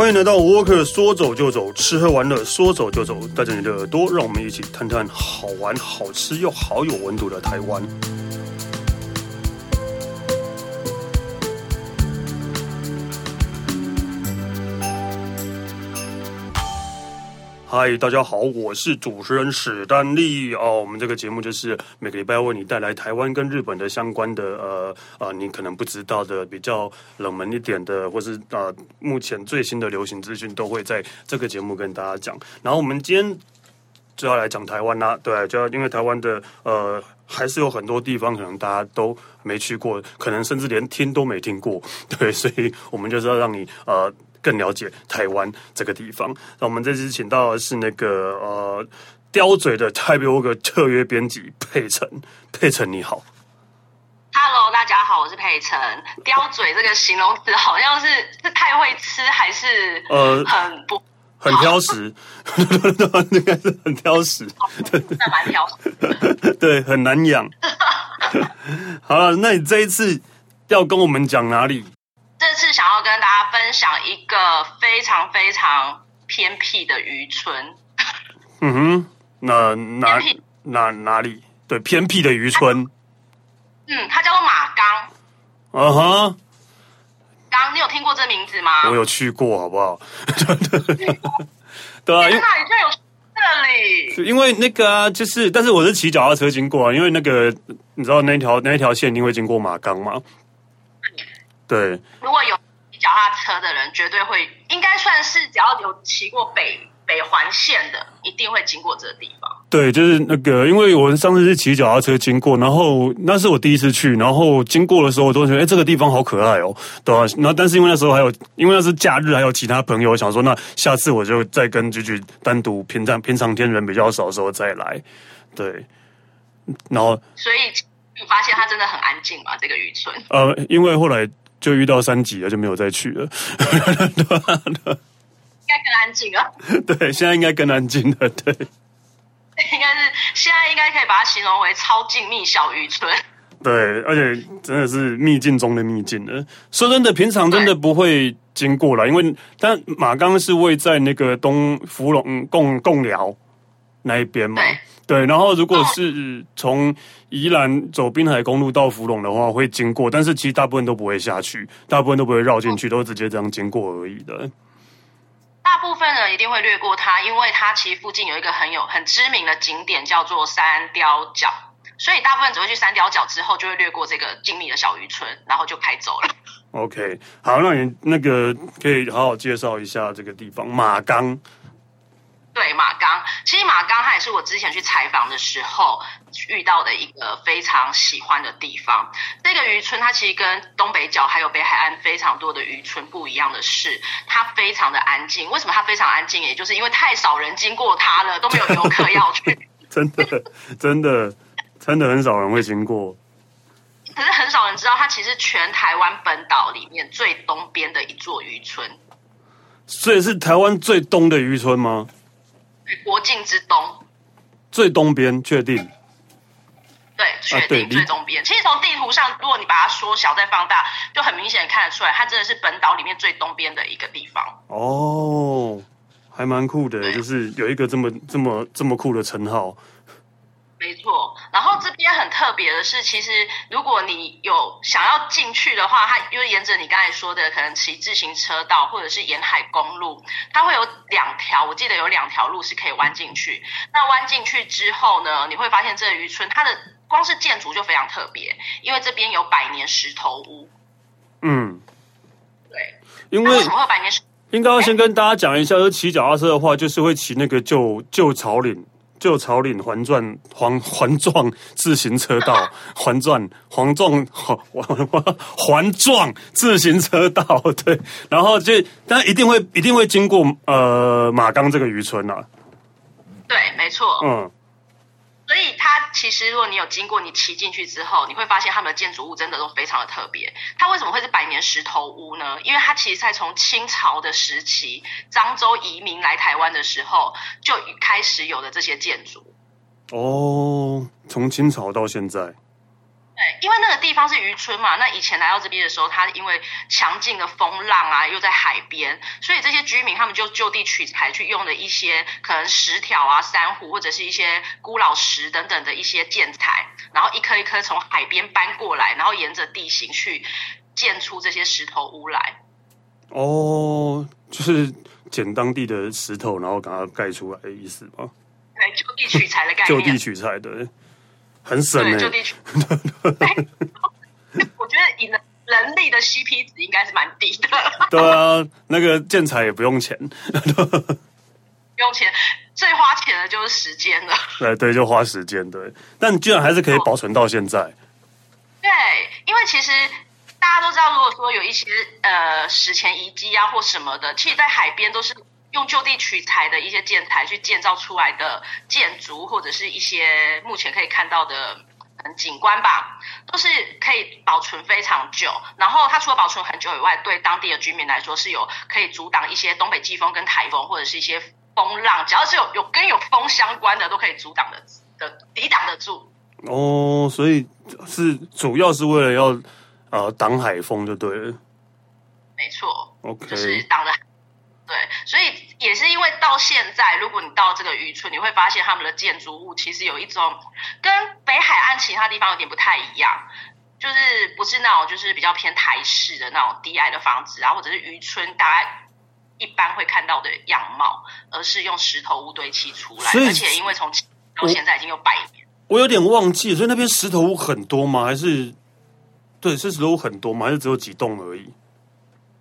欢迎来到 Walker，说走就走，吃喝玩乐说走就走，带着你的耳朵，让我们一起探探好玩、好吃又好有温度的台湾。嗨，大家好，我是主持人史丹利哦。我们这个节目就是每个礼拜为你带来台湾跟日本的相关的呃呃，你可能不知道的比较冷门一点的，或是呃目前最新的流行资讯，都会在这个节目跟大家讲。然后我们今天就要来讲台湾啦，对，就要因为台湾的呃还是有很多地方可能大家都没去过，可能甚至连听都没听过，对，所以我们就是要让你呃。更了解台湾这个地方。那我们这次请到的是那个呃，刁嘴的 Type 特约编辑佩岑。佩岑你好，Hello，大家好，我是佩岑。刁嘴这个形容词好像是是太会吃，还是呃很不很挑食？应该是很挑食，对，蛮挑食，对，很难养。好了，那你这一次要跟我们讲哪里？这次想要跟大家分享一个非常非常偏僻的渔村。嗯哼，那哪哪哪里？对，偏僻的渔村。嗯，它叫做马岗。嗯哼，刚，你有听过这名字吗？我有去过，好不好？对啊，因为哪里就有这里？因为那个啊，就是，但是我是骑脚踏车经过啊，因为那个你知道那条那条线一定会经过马岗吗？对，如果有骑脚踏车的人，绝对会，应该算是只要有骑过北北环线的，一定会经过这个地方。对，就是那个，因为我上次是骑脚踏车经过，然后那是我第一次去，然后经过的时候，我都觉得，哎，这个地方好可爱哦，对吧？然后，但是因为那时候还有，因为那是假日，还有其他朋友，我想说，那下次我就再跟菊菊单独平常平常天人比较少的时候再来。对，然后，所以你发现它真的很安静嘛？这个渔村？呃，因为后来。就遇到三级了，就没有再去了。应该更安静啊！对，现在应该更安静了。对，应该是现在应该可以把它形容为超静谧小渔村。对，而且真的是秘境中的秘境了。说真的，平常真的不会经过了，因为但马岗是位在那个东福隆贡贡寮那一边嘛。对，然后如果是从宜兰走滨海公路到福隆的话，会经过，但是其实大部分都不会下去，大部分都不会绕进去，都直接这样经过而已的。大部分人一定会略过它，因为它其实附近有一个很有很知名的景点叫做三雕角，所以大部分只会去三雕角之后，就会略过这个静谧的小渔村，然后就开走了。OK，好，那你那个可以好好介绍一下这个地方马岗。对马岗，其实马岗它也是我之前去采访的时候遇到的一个非常喜欢的地方。这个渔村它其实跟东北角还有北海岸非常多的渔村不一样的是，它非常的安静。为什么它非常安静？也就是因为太少人经过它了，都没有游客要去。真的，真的，真的很少人会经过。可是很少人知道，它其实全台湾本岛里面最东边的一座渔村。所以是台湾最东的渔村吗？国境之东，最东边确定？对，确定、啊、最东边。其实从地图上，如果你把它缩小再放大，就很明显看得出来，它真的是本岛里面最东边的一个地方。哦，还蛮酷的，就是有一个这么这么这么酷的称号。没错，然后这边很特别的是，其实如果你有想要进去的话，它因为沿着你刚才说的，可能骑自行车道或者是沿海公路，它会有两条，我记得有两条路是可以弯进去。那弯进去之后呢，你会发现这个渔村它的光是建筑就非常特别，因为这边有百年石头屋。嗯，对，因为为什么会有百年石？应该要先跟大家讲一下，就骑脚踏车的话，就是会骑那个旧旧草岭。旧草岭环转环环状自行车道，环转环状环 环状自行车道，对，然后就但一定会一定会经过呃马岗这个渔村啊，对，没错，嗯。所以它其实，如果你有经过，你骑进去之后，你会发现他们的建筑物真的都非常的特别。它为什么会是百年石头屋呢？因为它其实在从清朝的时期，漳州移民来台湾的时候，就开始有的这些建筑。哦，从清朝到现在。对，因为那个地方是渔村嘛，那以前来到这边的时候，它因为强劲的风浪啊，又在海边，所以这些居民他们就就地取材，去用的一些可能石条啊、珊瑚或者是一些孤老石等等的一些建材，然后一颗一颗从海边搬过来，然后沿着地形去建出这些石头屋来。哦，就是捡当地的石头，然后把它盖出来的意思吗？对，就地取材的概念。就地取材的。很省哎、欸，就地取 我觉得以人人力的 CP 值应该是蛮低的。对啊，那个建材也不用钱，不用钱，最花钱的就是时间了。对 对，就花时间对，但居然还是可以保存到现在。对，因为其实大家都知道，如果说有一些呃史前遗迹啊或什么的，其实，在海边都是。用就地取材的一些建材去建造出来的建筑，或者是一些目前可以看到的景观吧，都是可以保存非常久。然后它除了保存很久以外，对当地的居民来说是有可以阻挡一些东北季风跟台风，或者是一些风浪，只要是有有跟有风相关的，都可以阻挡的的抵挡得住。哦，所以是主要是为了要呃挡海风就对了。没错，OK，就是挡的。对，所以也是因为到现在，如果你到这个渔村，你会发现他们的建筑物其实有一种跟北海岸其他地方有点不太一样，就是不是那种就是比较偏台式的那种低矮的房子啊，或者是渔村大家一般会看到的样貌，而是用石头屋堆砌出来，而且因为从到现在已经有百年，我，我有点忘记，所以那边石头屋很多吗？还是对，是石头屋很多吗？还是只有几栋而已？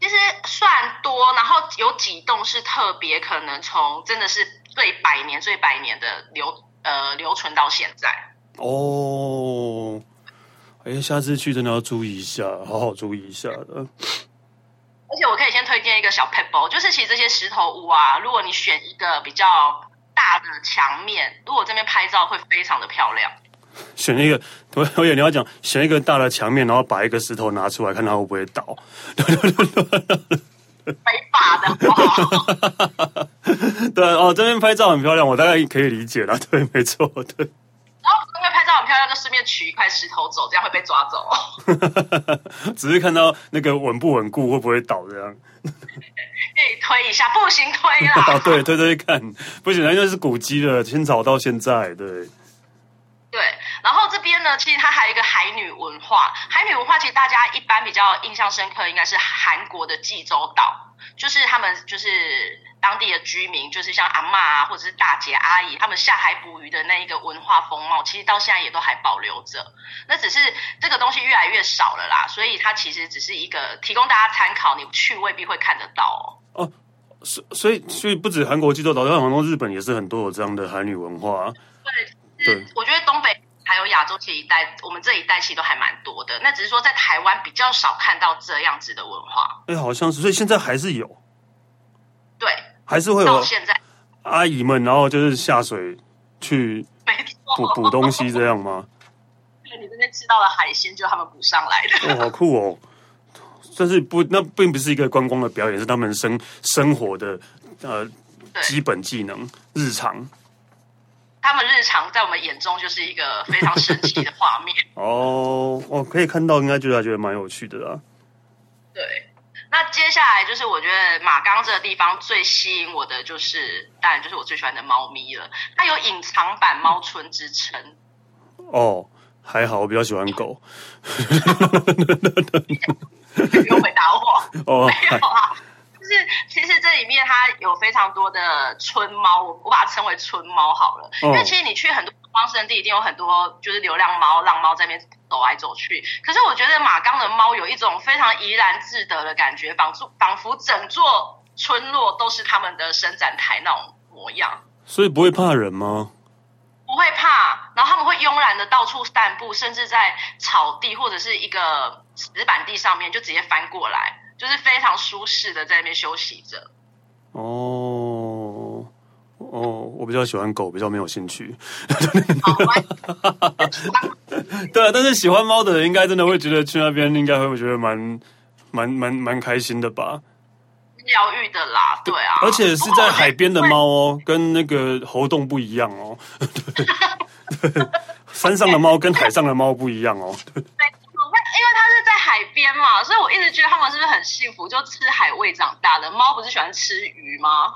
其实算多，然后有几栋是特别可能从真的是最百年、最百年的留呃留存到现在哦。哎，下次去真的要注意一下，好好注意一下的。而且我可以先推荐一个小 pebble，，就是其实这些石头屋啊，如果你选一个比较大的墙面，如果这边拍照会非常的漂亮。选一个，我我以为你要讲选一个大的墙面，然后把一个石头拿出来，看它会不会倒。没法的哇！对哦，这边拍照很漂亮，我大概可以理解了。对，没错，对。然后因为拍照很漂亮，就顺便取一块石头走，这样会被抓走。只是看到那个稳不稳固，会不会倒这样。可以推一下，不行推啦。对，推推看，不行，那就是古迹了，清朝到现在，对。对，然后这边呢，其实它还有一个海女文化。海女文化其实大家一般比较印象深刻，应该是韩国的济州岛，就是他们就是当地的居民，就是像阿妈啊，或者是大姐阿姨，他们下海捕鱼的那一个文化风貌，其实到现在也都还保留着。那只是这个东西越来越少了啦，所以它其实只是一个提供大家参考，你去未必会看得到哦。哦，所所以所以不止韩国济州岛，像很多日本也是很多有这样的海女文化。对。对，我觉得东北还有亚洲这一带，我们这一带其实都还蛮多的。那只是说在台湾比较少看到这样子的文化。哎，好像是，所以现在还是有。对，还是会有。到现在，阿姨们，然后就是下水去捕捕东西这样吗？对，你这边吃到的海鲜就是他们捕上来的。哦，好酷哦！但是不，那并不是一个观光的表演，是他们生生活的呃基本技能，日常。他们日常在我们眼中就是一个非常神奇的画面 哦，我可以看到，应该觉得觉得蛮有趣的啦。对，那接下来就是我觉得马岗这个地方最吸引我的，就是当然就是我最喜欢的猫咪了。它有隐藏版猫村之称。哦，还好，我比较喜欢狗。不用回答我。哦，没有啊。就是其实这里面它有非常多的村猫，我我把它称为村猫好了。因为其实你去很多荒生地，一定有很多就是流浪猫、浪猫在那边走来走去。可是我觉得马刚的猫有一种非常怡然自得的感觉，仿佛仿佛整座村落都是他们的伸展台那种模样。所以不会怕人吗？不会怕，然后他们会慵懒的到处散步，甚至在草地或者是一个石板地上面就直接翻过来。就是非常舒适的在那边休息着。哦哦，我比较喜欢狗，比较没有兴趣。对啊，但是喜欢猫的人应该真的会觉得去那边应该会觉得蛮蛮蛮蛮开心的吧？疗愈的啦，对啊，而且是在海边的猫哦，跟那个猴硐不一样哦。山上的猫跟海上的猫不一样哦。对，因为它是在海边嘛，所以我一直觉得他们是不是很幸福，就吃海味长大的？猫不是喜欢吃鱼吗？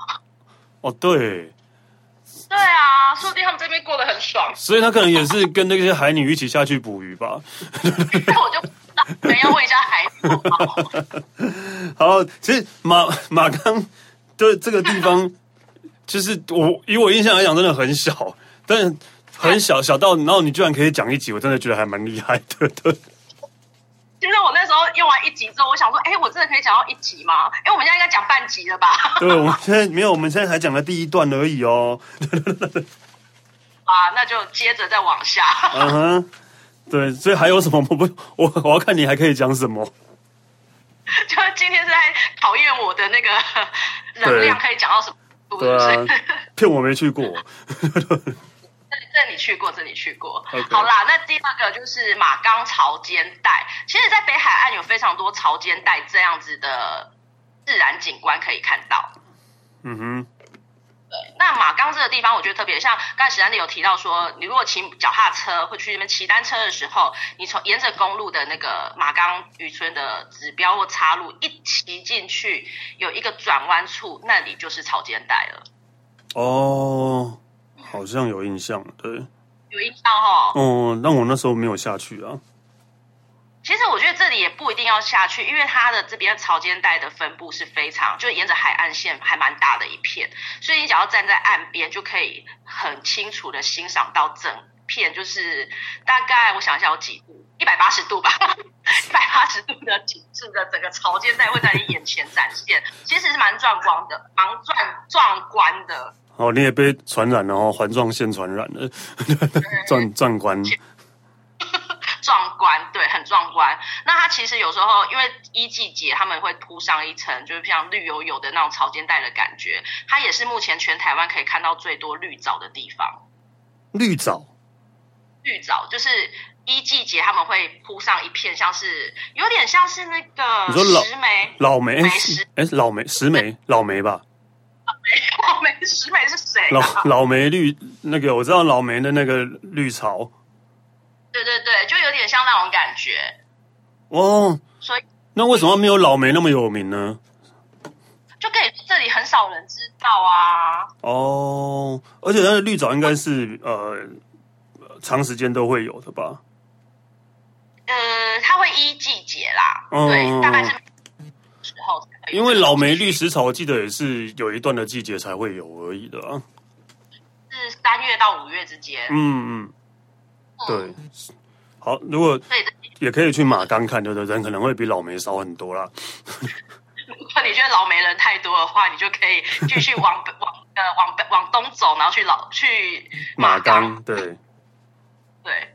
哦，对。对啊，说不定他们这边过得很爽。所以他可能也是跟那些海女一起下去捕鱼吧。那我就不知道，可能要问一下海女。好，其实马马岗的这个地方，就是我以我印象来讲，真的很小，但很小小到，然后你居然可以讲一集，我真的觉得还蛮厉害的。对。其实我那时候用完一集之后，我想说，哎，我真的可以讲到一集吗？哎，我们现在应该讲半集了吧？对，我们现在没有，我们现在才讲了第一段而已哦。啊，那就接着再往下。嗯哼，对，所以还有什么？我不，我我要看你还可以讲什么。就今天是在考验我的那个能量，可以讲到什么？对啊，骗我没去过。这你去过，这你去过。好啦，那第二个就是马岗潮间带。其实，在北海岸有非常多潮间带这样子的自然景观可以看到。嗯哼。对，那马岗这个地方，我觉得特别像刚才史丹利有提到说，你如果骑脚踏车或去那边骑单车的时候，你从沿着公路的那个马岗渔村的指标或岔路一骑进去，有一个转弯处，那里就是潮间带了。哦。好像有印象，对，有印象哦。哦，那我那时候没有下去啊。其实我觉得这里也不一定要下去，因为它的这边潮间带的分布是非常，就沿着海岸线还蛮大的一片，所以你只要站在岸边，就可以很清楚的欣赏到整片，就是大概我想一下有几度，一百八十度吧，一百八十度的景致的整个潮间带会在你眼前展现，其实是蛮壮观的，蛮壮壮观的。哦，你也被传染了哦，环状线传染了，壮壮观，壮观，对，很壮观。那它其实有时候因为一季节，他们会铺上一层，就是像绿油油的那种草间带的感觉。它也是目前全台湾可以看到最多绿藻的地方。绿藻，绿藻就是一季节他们会铺上一片，像是有点像是那个石梅，老梅，哎，老梅石梅，老梅吧。老梅石梅是谁？老老梅绿那个我知道老梅的那个绿潮，对对对，就有点像那种感觉哦。所以那为什么没有老梅那么有名呢？就可以这里很少人知道啊。哦，而且它的绿藻应该是呃长时间都会有的吧？呃，它会依季节啦，哦、对，大概是时候。因为老梅绿石草，我记得也是有一段的季节才会有而已的啊，是三月到五月之间。嗯嗯，对。好，如果也可以去马钢看，对对，人可能会比老梅少很多啦。如果你觉得老梅人太多的话，你就可以继续往往呃往往东走，然后去老去马钢。对对。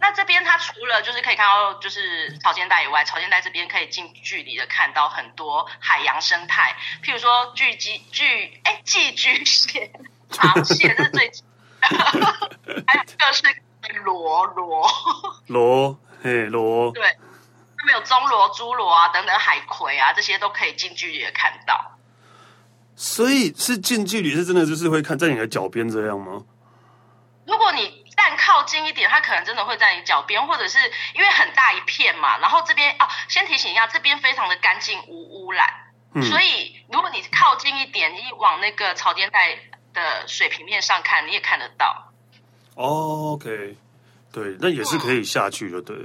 那这边它除了就是可以看到就是潮间带以外，潮间带这边可以近距离的看到很多海洋生态，譬如说巨鸡巨哎寄居蟹、螃蟹，这是最，还有一个是螺螺螺嘿螺，对，他们有棕螺、珠螺啊等等海葵啊，这些都可以近距离的看到。所以是近距离是真的就是会看在你的脚边这样吗？如果你但靠近一点，它可能真的会在你脚边，或者是因为很大一片嘛。然后这边哦，先提醒一下，这边非常的干净无污染，嗯、所以如果你靠近一点，你往那个潮间带的水平面上看，你也看得到。哦，OK，对，那也是可以下去的，对。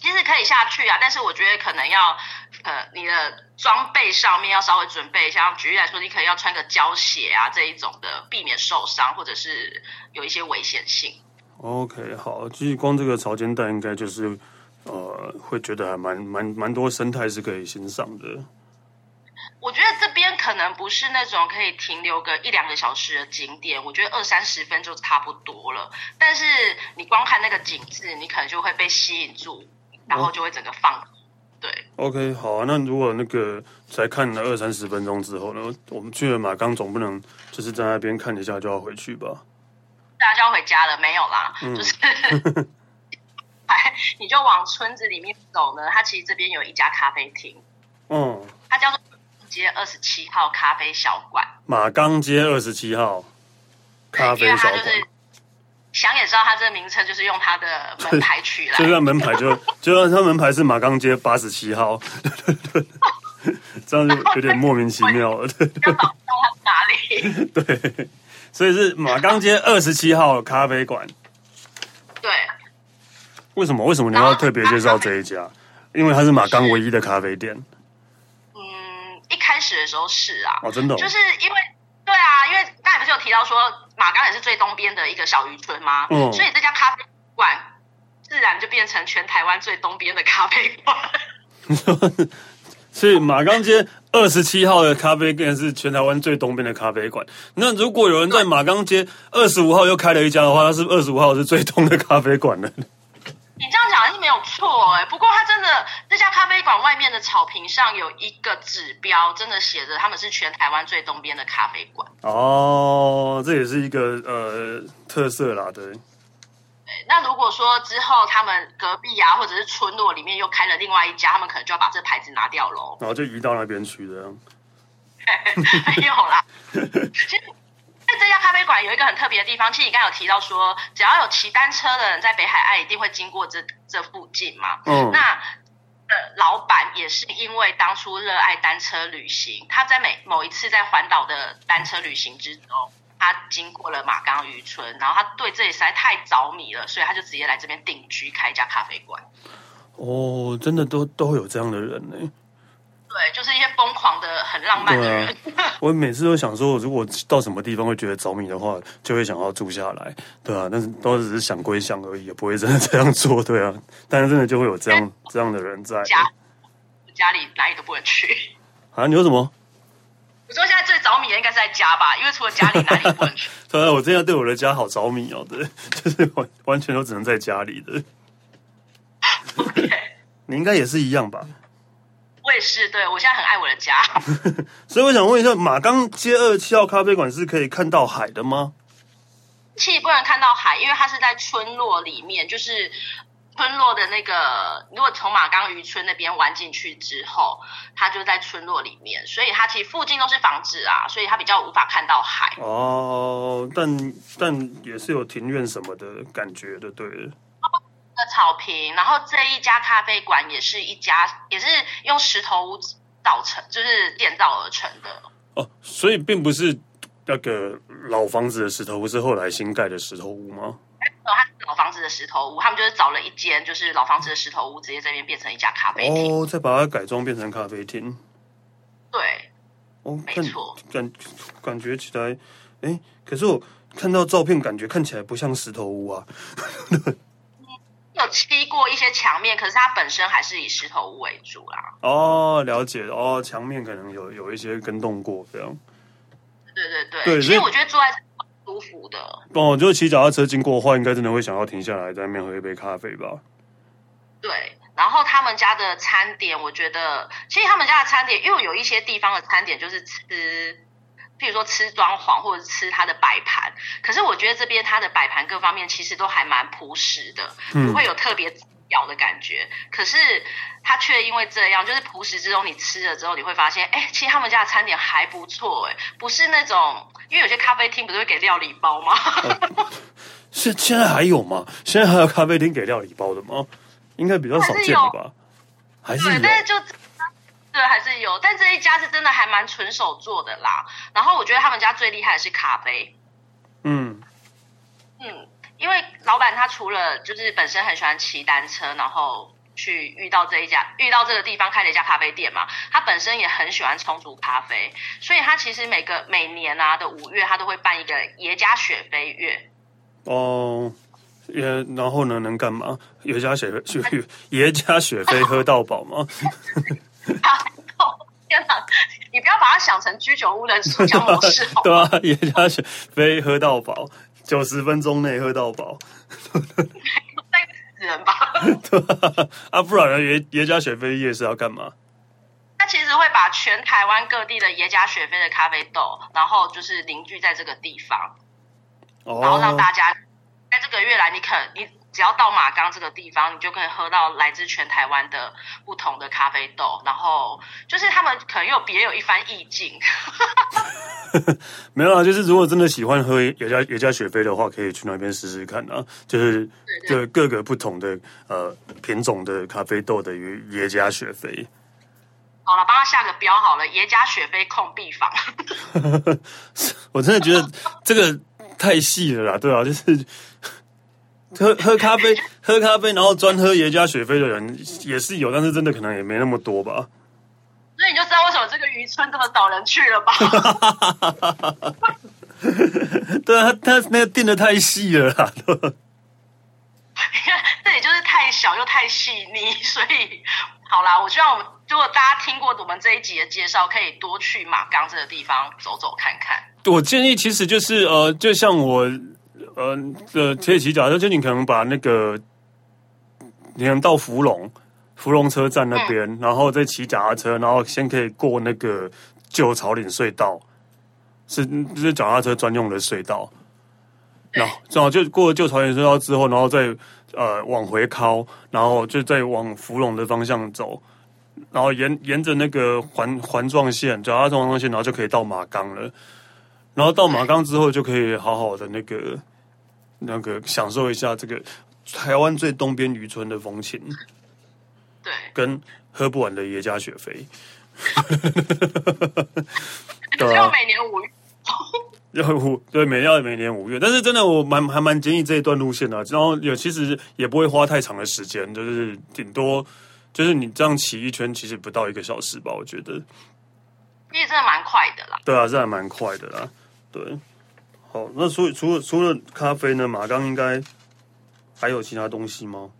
其实可以下去啊，但是我觉得可能要呃，你的装备上面要稍微准备一下。举例来说，你可能要穿个胶鞋啊，这一种的，避免受伤或者是有一些危险性。OK，好，其实光这个潮间带应该就是呃，会觉得还蛮蛮蛮多生态是可以欣赏的。我觉得这边可能不是那种可以停留个一两个小时的景点，我觉得二三十分就差不多了。但是你光看那个景致，你可能就会被吸引住。然后就会整个放，对。OK，好啊。那如果那个才看了二三十分钟之后呢，我们去了马钢，总不能就是在那边看一下就要回去吧？大家就要回家了，没有啦，嗯、就是，哎，你就往村子里面走呢。它其实这边有一家咖啡厅，嗯，它叫做街二十七号咖啡小馆。马岗街二十七号咖啡小馆。想也知道，它这个名称就是用它的门牌取来，就像门牌就就像它门牌是马岗街八十七号，这样就有点莫名其妙了。对，要找它哪里？对，所以是马岗街二十七号咖啡馆。对，为什么？为什么你要特别介绍这一家？因为它是马岗唯一的咖啡店。嗯，一开始的时候是啊，哦，真的、哦，就是因为。对啊，因为刚才不是有提到说马岗也是最东边的一个小渔村吗？嗯，所以这家咖啡馆自然就变成全台湾最东边的咖啡馆。所以马岗街二十七号的咖啡店是全台湾最东边的咖啡馆。那如果有人在马岗街二十五号又开了一家的话，那是二十五号是最东的咖啡馆呢？你这样讲是没有错哎，不过他真的这家咖啡馆外面的草坪上有一个指标，真的写着他们是全台湾最东边的咖啡馆。哦，这也是一个呃特色啦，对。对，那如果说之后他们隔壁啊，或者是村落里面又开了另外一家，他们可能就要把这牌子拿掉喽。然后就移到那边去这样。没有啦。在这家咖啡馆有一个很特别的地方，其实你刚刚有提到说，只要有骑单车的人在北海岸一定会经过这这附近嘛。嗯。那呃，老板也是因为当初热爱单车旅行，他在每某一次在环岛的单车旅行之中，他经过了马岗渔村，然后他对这里实在太着迷了，所以他就直接来这边定居，开一家咖啡馆。哦，真的都都会有这样的人呢。对，就是一些疯狂的、很浪漫的人。啊、我每次都想说，如果到什么地方会觉得着迷的话，就会想要住下来，对啊，但是都只是想归想而已，也不会真的这样做，对啊。但是真的就会有这样这样的人在家，家里哪里都不能去。啊，你说什么？我说现在最着迷的应该是在家吧，因为除了家里哪里都不能去。对啊，我真的对我的家好着迷哦，对，就是完完全都只能在家里的。OK，你应该也是一样吧？我也是，对，我现在很爱我的家。所以我想问一下，马岗街二十七号咖啡馆是可以看到海的吗？其实不能看到海，因为它是在村落里面，就是村落的那个，如果从马岗渔村那边玩进去之后，它就在村落里面，所以它其实附近都是房子啊，所以它比较无法看到海。哦，但但也是有庭院什么的感觉的，对。的草坪，然后这一家咖啡馆也是一家，也是用石头屋造成，就是建造而成的。哦，所以并不是那个老房子的石头屋，是后来新盖的石头屋吗？它是老房子的石头屋，他们就是找了一间，就是老房子的石头屋，直接这边变成一家咖啡厅。哦，再把它改装变成咖啡厅。对，哦，没错，感感觉起来，哎，可是我看到照片，感觉看起来不像石头屋啊。有漆过一些墙面，可是它本身还是以石头屋为主啦。哦，了解哦，墙面可能有有一些跟动过这样。对对对，对，其实我觉得坐在这舒服的。哦，就骑脚踏车经过的话，应该真的会想要停下来在那边喝一杯咖啡吧。对，然后他们家的餐点，我觉得其实他们家的餐点，因为有一些地方的餐点就是吃。譬如说吃装潢或者吃它的摆盘，可是我觉得这边它的摆盘各方面其实都还蛮朴实的，不会有特别咬的感觉。嗯、可是它却因为这样，就是朴实之中你吃了之后，你会发现，哎、欸，其实他们家的餐点还不错，哎，不是那种，因为有些咖啡厅不是会给料理包吗？现、呃、现在还有吗？现在还有咖啡厅给料理包的吗？应该比较少见了吧？还是有？但是就。对，还是有，但这一家是真的还蛮纯手做的啦。然后我觉得他们家最厉害的是咖啡。嗯嗯，因为老板他除了就是本身很喜欢骑单车，然后去遇到这一家，遇到这个地方开了一家咖啡店嘛，他本身也很喜欢冲煮咖啡，所以他其实每个每年啊的五月，他都会办一个耶加雪菲月。哦，也然后呢，能干嘛？耶加雪雪 耶加雪菲喝到饱吗？啊！天哪，你不要把它想成居酒屋的社交模式，对啊，耶加雪菲喝到饱，九十分钟内喝到饱，累死人吧？对啊，啊不然呢？耶耶加雪菲夜市要干嘛？他其实会把全台湾各地的耶加雪菲的咖啡豆，然后就是凝聚在这个地方，哦、然后让大家在这个月来，你可你。只要到马岗这个地方，你就可以喝到来自全台湾的不同的咖啡豆，然后就是他们可能又别有一番意境。没有啊，就是如果真的喜欢喝耶加耶加雪菲的话，可以去那边试试看啊。就是就各个不同的呃品种的咖啡豆的耶耶加雪菲。好了，帮他下个标好了，耶加雪菲控必访。我真的觉得这个太细了啦，对啊，就是喝喝咖啡，喝咖啡，然后专喝耶加雪菲的人也是有，但是真的可能也没那么多吧。所以你就知道为什么这个渔村这么少人去了吧？对啊，他他那个定的太细了啦。你看，这里就是太小又太细腻，所以好啦，我希望我们如果大家听过我们这一集的介绍，可以多去马岗这个地方走走看看。我建议其实就是呃，就像我呃这可以骑脚踏车，就你可能把那个你能到芙蓉芙蓉车站那边，嗯、然后再骑脚踏车，然后先可以过那个旧草岭隧道，是就是脚踏车专用的隧道。然后正好就过了旧草岭隧道之后，然后再呃往回靠，然后就再往芙蓉的方向走，然后沿沿着那个环环状线，脚踏车环状线，然后就可以到马岗了。然后到马岗之后，就可以好好的那个那个享受一下这个台湾最东边渔村的风情。对，跟喝不完的耶加雪菲，对要每年五月，要五对每要每年五月，但是真的我蛮还蛮建议这一段路线的，然后也其实也不会花太长的时间，就是顶多就是你这样骑一圈，其实不到一个小时吧，我觉得，其实真的蛮快的啦。对啊，这还蛮快的啦。对，好，那除除了除了咖啡呢，马刚应该还有其他东西吗？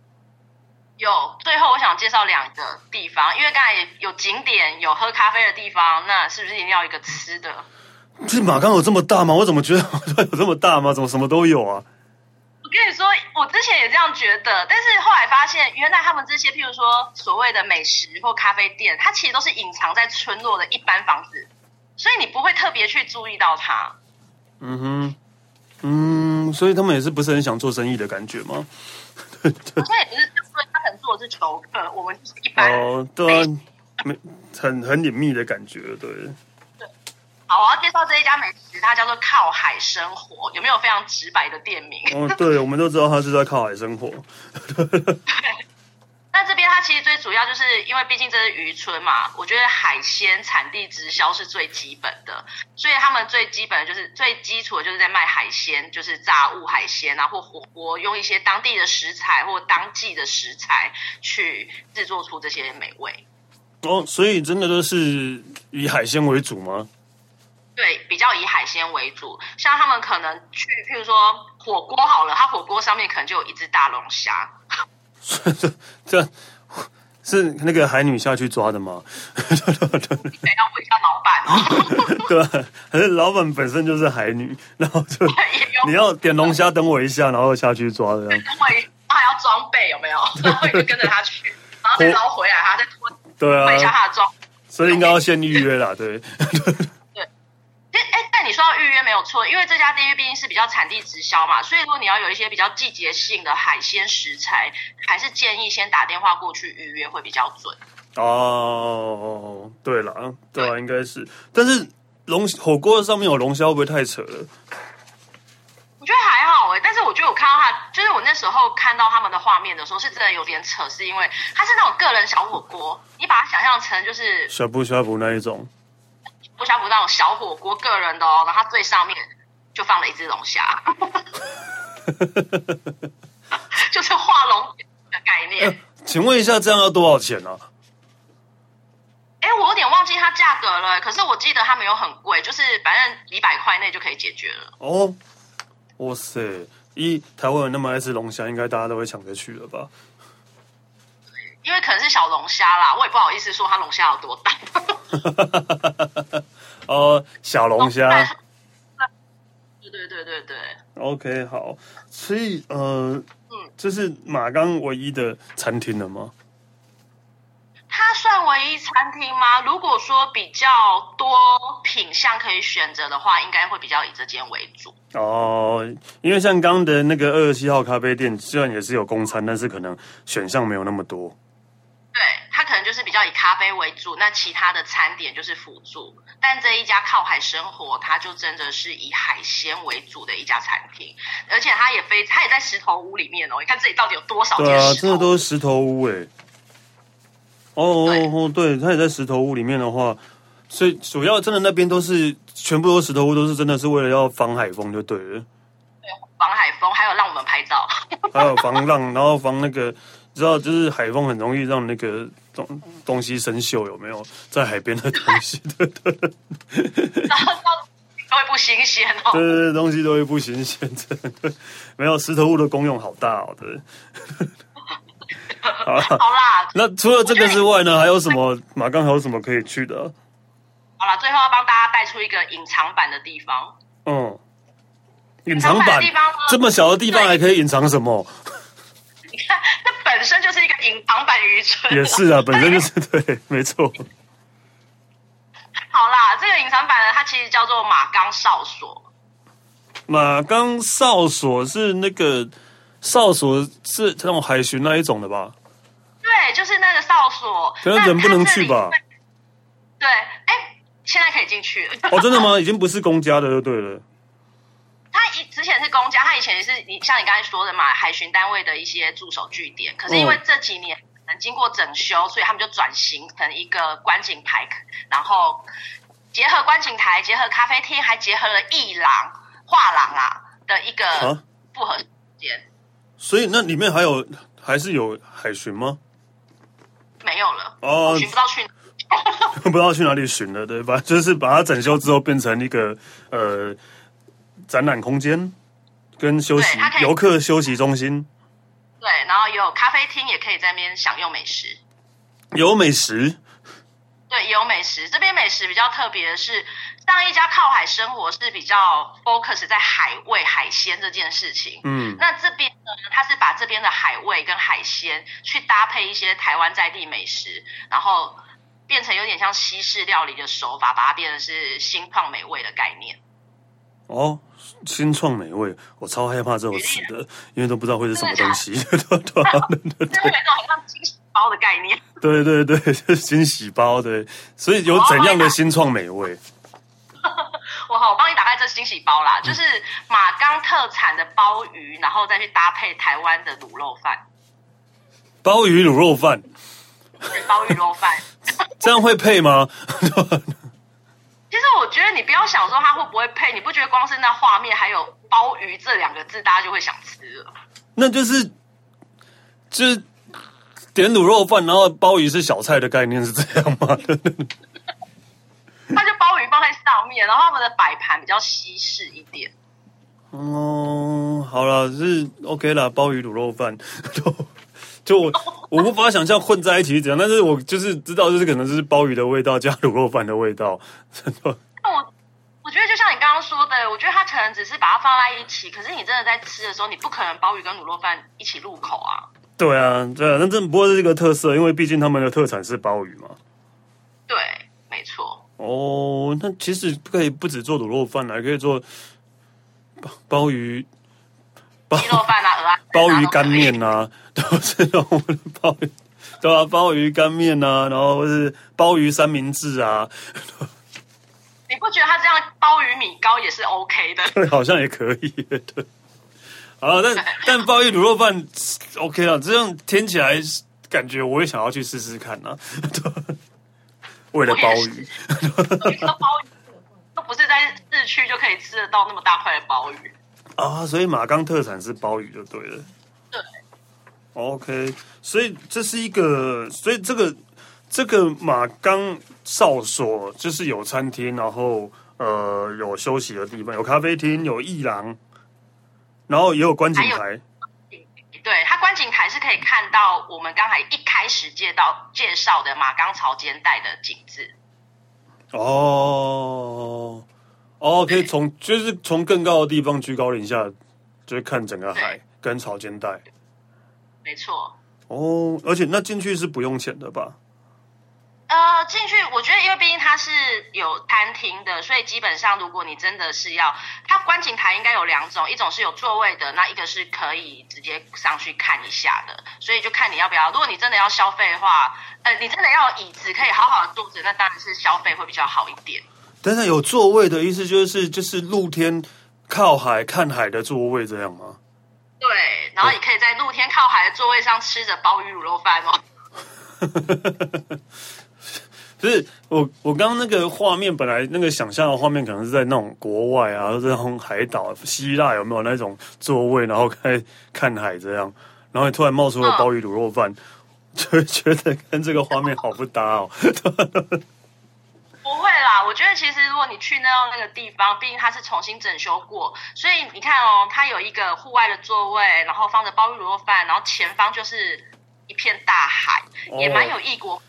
有，最后我想介绍两个地方，因为刚才有景点，有喝咖啡的地方，那是不是一定要一个吃的？这马刚有这么大吗？我怎么觉得有这么大吗？怎么什么都有啊？我跟你说，我之前也这样觉得，但是后来发现，原来他们这些，譬如说所谓的美食或咖啡店，它其实都是隐藏在村落的一般房子，所以你不会特别去注意到它。嗯哼，嗯，所以他们也是不是很想做生意的感觉吗？好像也不是。就是他可能做的是球客，我们就是一般哦，对啊，没很很隐秘的感觉，对。对，好，我要介绍这一家美食，它叫做靠海生活，有没有非常直白的店名？哦，对，我们都知道它是在靠海生活。对。那这边它其实最主要就是因为毕竟这是渔村嘛，我觉得海鲜产地直销是最基本的，所以他们最基本的就是最基础的就是在卖海鲜，就是炸物海鲜啊或火锅，用一些当地的食材或当季的食材去制作出这些美味。哦，所以真的都是以海鲜为主吗？对，比较以海鲜为主。像他们可能去，譬如说火锅好了，它火锅上面可能就有一只大龙虾。这这是那个海女下去抓的吗？你得要问一下老板哦。对吧？还是老板本身就是海女，然后就你要点龙虾，等我一下，然后下去抓的。等我一，他还要装备有没有？然后就跟着他去，然后再捞回来，他再拖。对啊，一下他的装。所以应该要先预约啦，对。但你说要预约没有错，因为这家店毕竟是比较产地直销嘛，所以如果你要有一些比较季节性的海鲜食材，还是建议先打电话过去预约会比较准。哦，对了，对啊，应该是。但是龙火锅上面有龙虾会不会太扯了？我觉得还好哎，但是我觉得我看到他，就是我那时候看到他们的画面的时候，是真的有点扯，是因为它是那种个人小火锅，你把它想象成就是小布小布那一种。龙虾不那种小火锅，个人的哦，然后它最上面就放了一只龙虾，就是画龙的概念。欸，请问一下，这样要多少钱呢？啊？哎，欸，我有点忘记它价格了，可是我记得它没有很贵，就是反正几百块内就可以解决了。哦，哇塞！一台湾人那么爱吃龙虾，应该大家都会抢着去了吧？因为可能是小龙虾啦，我也不好意思说它龙虾有多大。哦，小龙虾。对对对对对。OK，好，所以呃，嗯，这是马岗唯一的餐厅了吗？它算唯一餐厅吗？如果说比较多品相可以选择的话，应该会比较以这间为主。哦，因为像刚刚的那个二十七号咖啡店，虽然也是有公餐，但是可能选项没有那么多。对，它可能就是比较以咖啡为主，那其他的餐点就是辅助。但这一家靠海生活，它就真的是以海鲜为主的一家餐厅，而且它也非它也在石头屋里面哦。你看这里到底有多少间？对啊，真的都是石头屋哎。哦哦哦，对，它也在石头屋里面的话，所以主要真的那边都是全部都是石头屋，都是真的是为了要防海风就对了。对，防海风，还有让我们拍照，还有防浪，然后防那个，知道就是海风很容易让那个东东西生锈，有没有？在海边的东西，对对 对，然后都会不新鲜哦。对对对，东西都会不新鲜，真的没有石头屋的功用好大哦，对。好啦，那除了这个之外呢，还有什么？马刚还有什么可以去的？好了，最后要帮大家带出一个隐藏版的地方。嗯，隐藏版地方这么小的地方还可以隐藏什么？你看，这本身就是一个隐藏版愚蠢。也是啊，本身就是对，没错。好啦，这个隐藏版呢，它其实叫做马岗哨所。马岗哨所是那个。哨所是那种海巡那一种的吧？对，就是那个哨所。可是人不能去吧？对，哎，现在可以进去了。哦，真的吗？已经不是公家的就对了。公家，他以前也是你像你刚才说的嘛，海巡单位的一些驻守据点。可是因为这几年可能经过整修，所以他们就转型成一个观景台，然后结合观景台，结合咖啡厅，还结合了艺廊、画廊啊的一个复合间。所以那里面还有还是有海巡吗？没有了哦，巡不到去，不知道去哪里寻了，对吧？就是把它整修之后变成一个呃展览空间跟休息游客休息中心。对，然后有咖啡厅，也可以在那边享用美食。有美食。对，有美食。这边美食比较特别的是，上一家靠海生活是比较 focus 在海味、海鲜这件事情。嗯，那这边呢，它是把这边的海味跟海鲜去搭配一些台湾在地美食，然后变成有点像西式料理的手法，把它变成是新创美味的概念。哦，新创美味，我超害怕这种词的，因为都不知道会是什么东西。对对对，对对对，好像惊喜包的概念。对对对，就是惊喜包对，所以有怎样的新创美味？我好，我帮你打开这惊喜包啦，就是马钢特产的鲍鱼，然后再去搭配台湾的卤肉饭。鲍鱼卤肉饭，鲍鱼肉饭，这样会配吗？其实我觉得你不要想说它会不会配，你不觉得光是那画面还有鲍鱼这两个字，大家就会想吃了？那就是，就是点卤肉饭，然后鲍鱼是小菜的概念是这样吗？他就鲍鱼放在上面，然后他们的摆盘比较西式一点。哦，好了，是 OK 啦，鲍鱼卤肉饭。就我我无法想象混在一起是怎样，但是我就是知道，就是可能就是鲍鱼的味道加卤肉饭的味道。真的。那我我觉得就像你刚刚说的，我觉得它可能只是把它放在一起，可是你真的在吃的时候，你不可能鲍鱼跟卤肉饭一起入口啊。对啊，对啊，那这不过是一个特色，因为毕竟他们的特产是鲍鱼嘛。对，没错。哦，那其实可以不止做卤肉饭，还可以做鲍鱼。鸡肉饭啊，鲍鱼干面啊，都是那种鲍鱼，对吧？鲍鱼干面啊，然后或是鲍鱼三明治啊。你不觉得他这样鲍鱼米糕也是 OK 的？对，好像也可以。对，啊，但 但鲍鱼卤肉饭 OK 了，这样听起来感觉我也想要去试试看呢、啊。为了鲍鱼，鲍鱼都不是在市区就可以吃得到那么大块的鲍鱼。啊，所以马岗特产是鲍鱼就对了。对，OK，所以这是一个，所以这个这个马岗哨所就是有餐厅，然后呃有休息的地方，有咖啡厅，有艺廊，然后也有观景台。对，它观景台是可以看到我们刚才一开始介绍介绍的马岗潮间带的景致。哦。哦，可以从就是从更高的地方居高临下，就是看整个海跟潮间带。没错。哦，而且那进去是不用钱的吧？呃进去，我觉得因为毕竟它是有餐厅的，所以基本上如果你真的是要，它观景台应该有两种，一种是有座位的，那一个是可以直接上去看一下的，所以就看你要不要。如果你真的要消费的话，呃，你真的要有椅子可以好好的坐着，那当然是消费会比较好一点。但是有座位的意思就是就是露天靠海看海的座位这样吗？对，然后你可以在露天靠海的座位上吃着鲍鱼卤肉饭哦。不是我，我刚刚那个画面本来那个想象的画面可能是在那种国外啊，或者那种海岛、希腊有没有那种座位，然后看看海这样，然后突然冒出了鲍鱼卤肉饭，就觉得跟这个画面好不搭哦。不会啦，我觉得其实如果你去那那个地方，毕竟它是重新整修过，所以你看哦，它有一个户外的座位，然后放着鲍鱼卤肉饭，然后前方就是一片大海，也蛮有异国。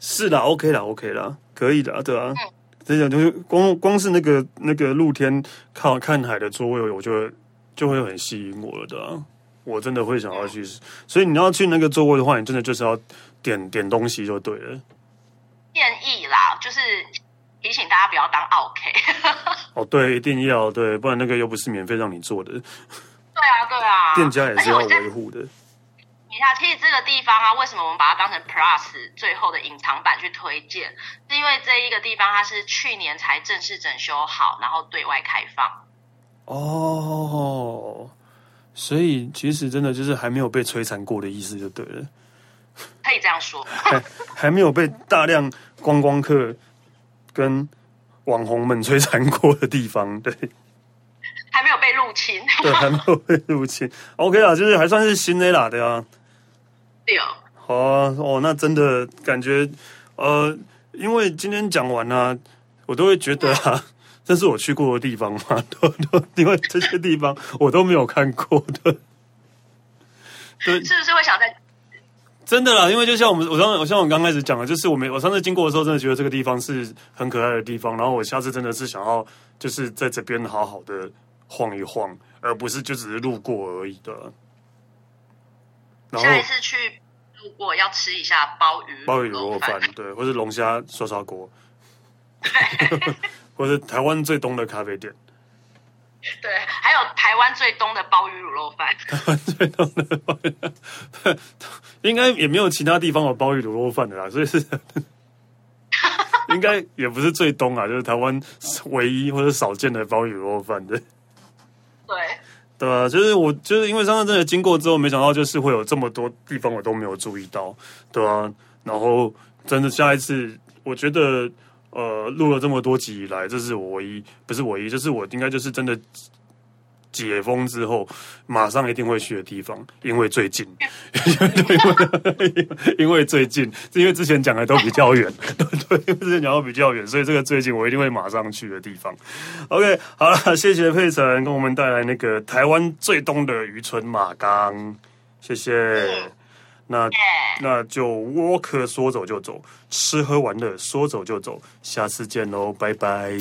是的，OK 啦，OK 啦，可以的，对啊。这样、嗯、就是光光是那个那个露天靠看海的座位，我就就会很吸引我了的、啊。我真的会想要去，嗯、所以你要去那个座位的话，你真的就是要点点东西就对了。建议啦，就是提醒大家不要当 OK。哦，对，一定要对，不然那个又不是免费让你做的。对啊，对啊，店家也是要维护的。你看，其实这个地方啊，为什么我们把它当成 Plus 最后的隐藏版去推荐？是因为这一个地方它是去年才正式整修好，然后对外开放。哦，所以其实真的就是还没有被摧残过的意思，就对了。可以这样说，还还没有被大量观光客跟网红们摧残过的地方，对。还没有被入侵，对，还没有被入侵。OK 啊，就是还算是新的啦，对啊。有好啊，哦，那真的感觉，呃，因为今天讲完呢、啊，我都会觉得啊，这是我去过的地方嘛，都都因为这些地方我都没有看过的，对，是不是会想在？真的啦，因为就像我们，我刚，我像我刚开始讲的，就是我没，我上次经过的时候，真的觉得这个地方是很可爱的地方，然后我下次真的是想要，就是在这边好好的晃一晃，而不是就只是路过而已的。然后下一次去路过要吃一下鲍鱼鲍鱼卤肉饭，对，或是龙虾涮涮锅，或是台湾最东的咖啡店，对，还有台湾最东的鲍鱼卤肉饭，台 湾最东的鲍鱼，应该也没有其他地方有鲍鱼卤肉饭的啦，所以是 应该也不是最东啊，就是台湾唯一或者少见的鲍鱼卤肉饭的，对。对啊，就是我就是因为上次真的经过之后，没想到就是会有这么多地方我都没有注意到，对啊，然后真的下一次，我觉得呃录了这么多集以来，这是我唯一不是唯一，就是我应该就是真的。解封之后，马上一定会去的地方，因为最近，因为因为最近，因为之前讲的都比较远，对 对，因为之前讲的比较远，所以这个最近我一定会马上去的地方。OK，好了，谢谢佩岑给我们带来那个台湾最东的渔村马缸，谢谢。那那就 Walker 说走就走，吃喝玩乐说走就走，下次见喽，拜拜。